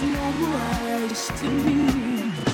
there's It's no worries to me.